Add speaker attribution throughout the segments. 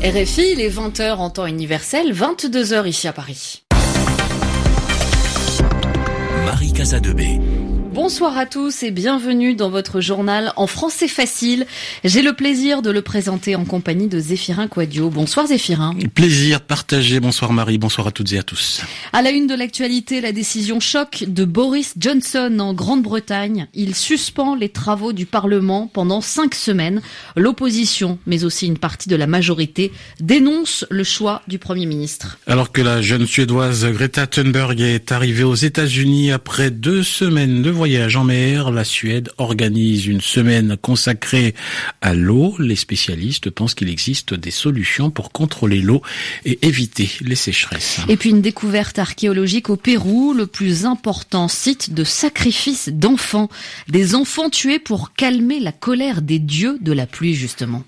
Speaker 1: RFI, les 20h en temps universel, 22h ici à Paris.
Speaker 2: Marie Casadebé.
Speaker 1: Bonsoir à tous et bienvenue dans votre journal en français facile. J'ai le plaisir de le présenter en compagnie de Zéphirin Quadio. Bonsoir Zéphirin.
Speaker 3: Plaisir partagé. Bonsoir Marie. Bonsoir à toutes et à tous.
Speaker 1: À la une de l'actualité, la décision choc de Boris Johnson en Grande-Bretagne. Il suspend les travaux du Parlement pendant cinq semaines. L'opposition, mais aussi une partie de la majorité, dénonce le choix du Premier ministre.
Speaker 3: Alors que la jeune Suédoise Greta Thunberg est arrivée aux États-Unis après deux semaines de voyage voyage en mer, la Suède organise une semaine consacrée à l'eau. Les spécialistes pensent qu'il existe des solutions pour contrôler l'eau et éviter les sécheresses.
Speaker 1: Et puis une découverte archéologique au Pérou, le plus important site de sacrifice d'enfants. Des enfants tués pour calmer la colère des dieux de la pluie, justement.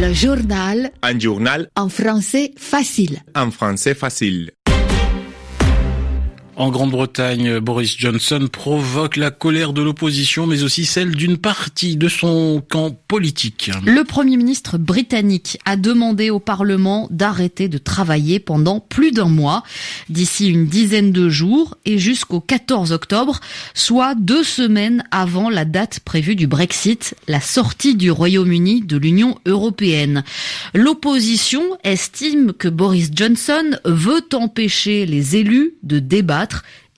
Speaker 4: Le journal.
Speaker 5: Un journal.
Speaker 4: En français facile.
Speaker 5: En français facile.
Speaker 3: En Grande-Bretagne, Boris Johnson provoque la colère de l'opposition, mais aussi celle d'une partie de son camp politique.
Speaker 1: Le Premier ministre britannique a demandé au Parlement d'arrêter de travailler pendant plus d'un mois, d'ici une dizaine de jours et jusqu'au 14 octobre, soit deux semaines avant la date prévue du Brexit, la sortie du Royaume-Uni de l'Union européenne. L'opposition estime que Boris Johnson veut empêcher les élus de débattre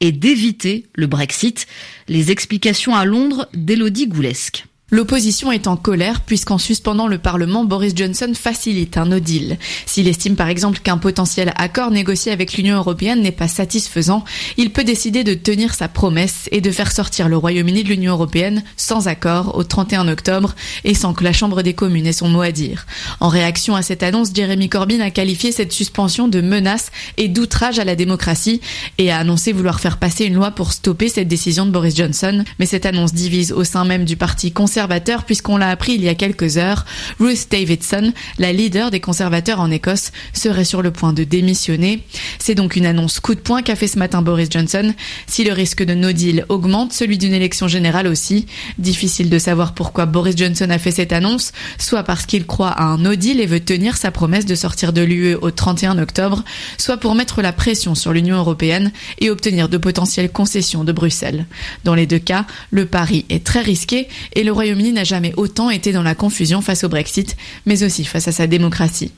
Speaker 1: et d'éviter le Brexit. Les explications à Londres d'Élodie Goulesque.
Speaker 6: L'opposition est en colère puisqu'en suspendant le Parlement, Boris Johnson facilite un no deal. S'il estime par exemple qu'un potentiel accord négocié avec l'Union européenne n'est pas satisfaisant, il peut décider de tenir sa promesse et de faire sortir le Royaume-Uni de l'Union européenne sans accord au 31 octobre et sans que la Chambre des communes ait son mot à dire. En réaction à cette annonce, Jeremy Corbyn a qualifié cette suspension de menace et d'outrage à la démocratie et a annoncé vouloir faire passer une loi pour stopper cette décision de Boris Johnson. Mais cette annonce divise au sein même du parti conservateur puisqu'on l'a appris il y a quelques heures. Ruth Davidson, la leader des conservateurs en Écosse, serait sur le point de démissionner. C'est donc une annonce coup de poing qu'a fait ce matin Boris Johnson. Si le risque de no deal augmente, celui d'une élection générale aussi. Difficile de savoir pourquoi Boris Johnson a fait cette annonce, soit parce qu'il croit à un no deal et veut tenir sa promesse de sortir de l'UE au 31 octobre, soit pour mettre la pression sur l'Union européenne et obtenir de potentielles concessions de Bruxelles. Dans les deux cas, le pari est très risqué et le Royaume-Uni n'a jamais autant été dans la confusion face au Brexit, mais aussi face à sa démocratie.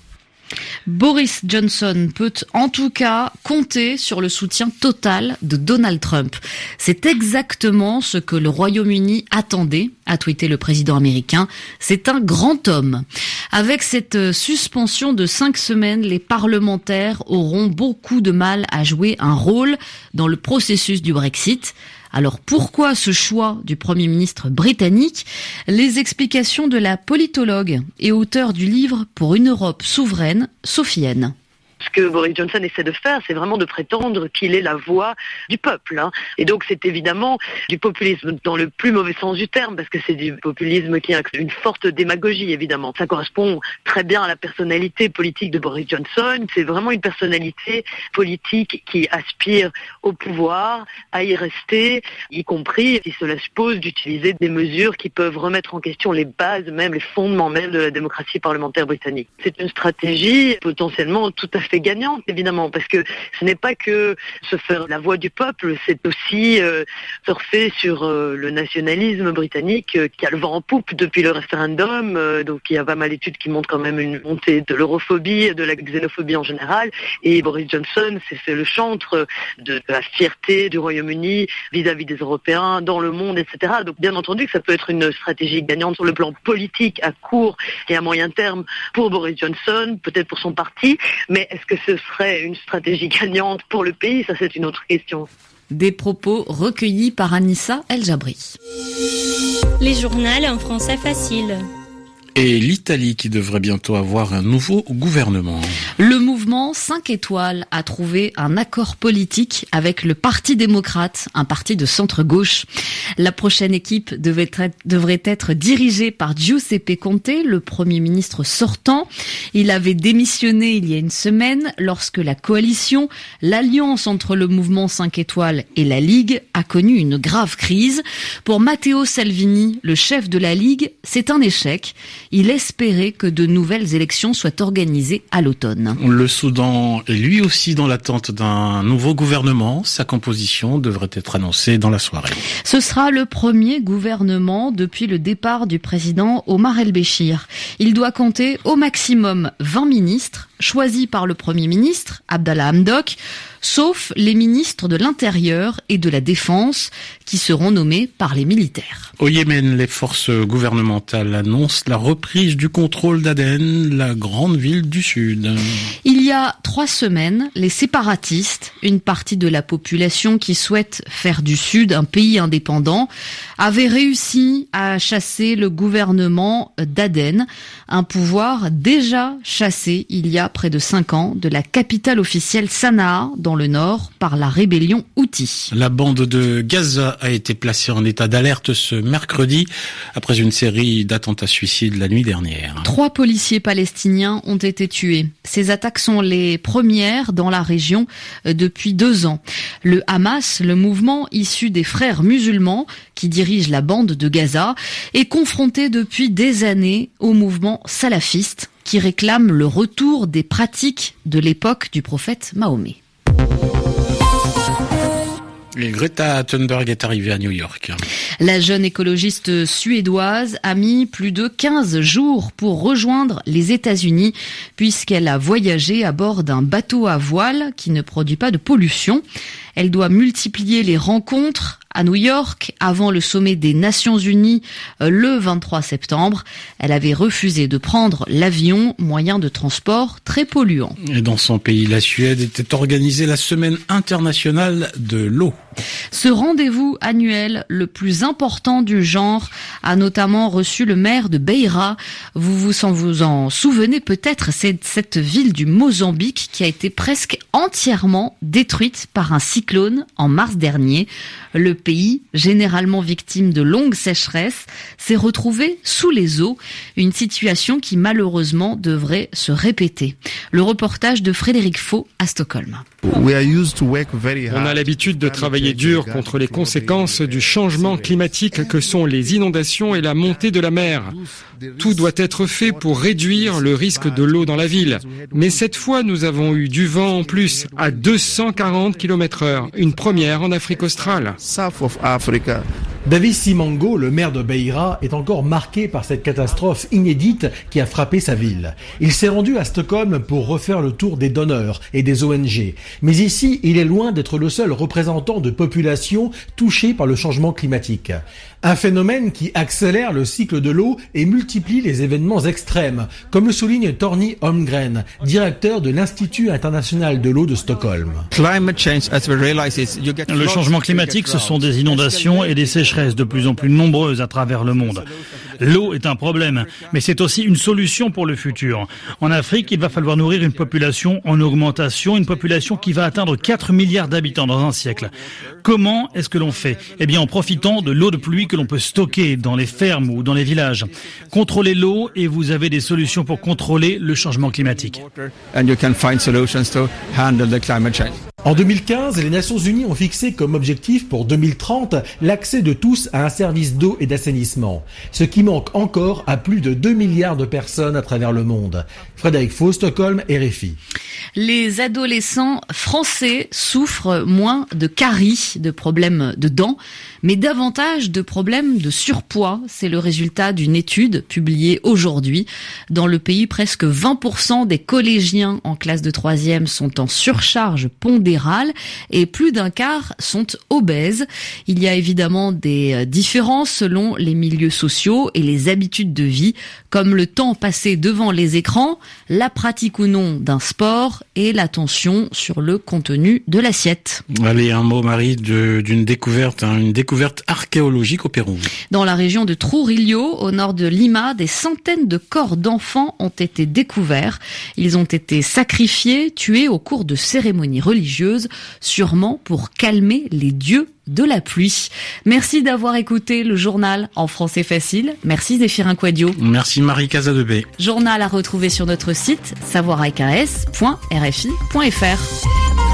Speaker 1: Boris Johnson peut en tout cas compter sur le soutien total de Donald Trump. C'est exactement ce que le Royaume-Uni attendait, a tweeté le président américain. C'est un grand homme. Avec cette suspension de cinq semaines, les parlementaires auront beaucoup de mal à jouer un rôle dans le processus du Brexit. Alors pourquoi ce choix du Premier ministre britannique? Les explications de la politologue et auteur du livre Pour une Europe souveraine, Sophienne.
Speaker 7: Ce que Boris Johnson essaie de faire, c'est vraiment de prétendre qu'il est la voix du peuple. Hein. Et donc c'est évidemment du populisme dans le plus mauvais sens du terme, parce que c'est du populisme qui a une forte démagogie, évidemment. Ça correspond très bien à la personnalité politique de Boris Johnson. C'est vraiment une personnalité politique qui aspire au pouvoir, à y rester, y compris si cela suppose d'utiliser des mesures qui peuvent remettre en question les bases même, les fondements même de la démocratie parlementaire britannique. C'est une stratégie potentiellement tout à fait gagnante, évidemment, parce que ce n'est pas que se faire la voix du peuple, c'est aussi euh, surfer sur euh, le nationalisme britannique euh, qui a le vent en poupe depuis le référendum. Euh, donc il y a pas mal d'études qui montrent quand même une montée de l'europhobie, de la xénophobie en général. Et Boris Johnson fait le chantre de la fierté du Royaume-Uni vis-à-vis des Européens, dans le monde, etc. Donc bien entendu que ça peut être une stratégie gagnante sur le plan politique à court et à moyen terme pour Boris Johnson, peut-être pour son parti, mais est-ce que ce serait une stratégie gagnante pour le pays? Ça, c'est une autre question.
Speaker 1: Des propos recueillis par Anissa El Jabri.
Speaker 8: Les journaux en français facile
Speaker 3: et l'Italie qui devrait bientôt avoir un nouveau gouvernement.
Speaker 1: Le mouvement mouvement 5 étoiles a trouvé un accord politique avec le Parti démocrate, un parti de centre-gauche. La prochaine équipe devrait être dirigée par Giuseppe Conte, le Premier ministre sortant. Il avait démissionné il y a une semaine lorsque la coalition, l'alliance entre le mouvement 5 étoiles et la Ligue, a connu une grave crise. Pour Matteo Salvini, le chef de la Ligue, c'est un échec. Il espérait que de nouvelles élections soient organisées à l'automne.
Speaker 3: Soudan est lui aussi dans l'attente d'un nouveau gouvernement. Sa composition devrait être annoncée dans la soirée.
Speaker 1: Ce sera le premier gouvernement depuis le départ du président Omar el-Béchir. Il doit compter au maximum 20 ministres choisis par le Premier ministre, Abdallah Hamdok, sauf les ministres de l'Intérieur et de la Défense qui seront nommés par les militaires.
Speaker 3: Au Yémen, les forces gouvernementales annoncent la reprise du contrôle d'Aden, la grande ville du Sud.
Speaker 1: Il y a trois semaines, les séparatistes, une partie de la population qui souhaite faire du Sud un pays indépendant, avaient réussi à chasser le gouvernement d'Aden, un pouvoir déjà chassé il y a près de cinq ans de la capitale officielle Sanaa, dans le nord, par la rébellion Houthi.
Speaker 3: La bande de Gaza a été placée en état d'alerte ce mercredi après une série d'attentats suicides la nuit dernière.
Speaker 1: Trois policiers palestiniens ont été tués. Ces attaques sont les premières dans la région euh, depuis deux ans. Le Hamas, le mouvement issu des frères musulmans qui dirige la bande de Gaza, est confronté depuis des années au mouvement salafiste qui réclame le retour des pratiques de l'époque du prophète Mahomet.
Speaker 3: Et Greta Thunberg est arrivée à New York.
Speaker 1: La jeune écologiste suédoise a mis plus de 15 jours pour rejoindre les États-Unis puisqu'elle a voyagé à bord d'un bateau à voile qui ne produit pas de pollution. Elle doit multiplier les rencontres à New York avant le sommet des Nations Unies euh, le 23 septembre. Elle avait refusé de prendre l'avion, moyen de transport très polluant.
Speaker 3: Et dans son pays, la Suède était organisée la semaine internationale de l'eau.
Speaker 1: Ce rendez-vous annuel, le plus important du genre, a notamment reçu le maire de Beira. Vous vous en, vous en souvenez peut-être, c'est cette ville du Mozambique qui a été presque entièrement détruite par un cyclone en mars dernier. Le pays, généralement victime de longues sécheresses, s'est retrouvé sous les eaux, une situation qui malheureusement devrait se répéter. Le reportage de Frédéric Faux à Stockholm.
Speaker 9: On a l'habitude de travailler dur contre les conséquences du changement climatique que sont les inondations et la montée de la mer. Tout doit être fait pour réduire le risque de l'eau dans la ville. Mais cette fois, nous avons eu du vent en plus à 240 km heure, une première en Afrique australe.
Speaker 10: David Simango, le maire de Beira, est encore marqué par cette catastrophe inédite qui a frappé sa ville. Il s'est rendu à Stockholm pour refaire le tour des donneurs et des ONG. Mais ici, il est loin d'être le seul représentant de population touchée par le changement climatique. Un phénomène qui accélère le cycle de l'eau et multiplie les événements extrêmes, comme le souligne Torny Holmgren, directeur de l'Institut international de l'eau de Stockholm.
Speaker 11: Le changement climatique, ce sont des inondations et des sécheresses de plus en plus nombreuses à travers le monde. L'eau est un problème, mais c'est aussi une solution pour le futur. En Afrique, il va falloir nourrir une population en augmentation, une population qui va atteindre 4 milliards d'habitants dans un siècle. Comment est-ce que l'on fait? Eh bien en profitant de l'eau de pluie que l'on peut stocker dans les fermes ou dans les villages. Contrôlez l'eau et vous avez des solutions pour contrôler le changement climatique.
Speaker 10: En 2015, les Nations Unies ont fixé comme objectif pour 2030 l'accès de tous à un service d'eau et d'assainissement, ce qui manque encore à plus de 2 milliards de personnes à travers le monde. Frédéric Faux, Stockholm, RFI.
Speaker 1: Les adolescents français souffrent moins de caries, de problèmes de dents, mais davantage de problèmes de surpoids. C'est le résultat d'une étude publiée aujourd'hui. Dans le pays, presque 20% des collégiens en classe de troisième sont en surcharge pondérale et plus d'un quart sont obèses. Il y a évidemment des euh, différences selon les milieux sociaux et les habitudes de vie, comme le temps passé devant les écrans, la pratique ou non d'un sport et l'attention sur le contenu de l'assiette.
Speaker 3: Allez, un mot, Marie, d'une découverte, hein, une découverte archéologique au Pérou.
Speaker 1: Dans la région de Trujillo, au nord de Lima, des centaines de corps d'enfants ont été découverts. Ils ont été sacrifiés, tués au cours de cérémonies religieuses, sûrement pour calmer les dieux de la pluie. Merci d'avoir écouté le journal en français facile. Merci Zéphirin Quadio.
Speaker 3: Merci Marie Casadebé.
Speaker 1: Journal à retrouver sur notre site savoiraikas.rfi.fr.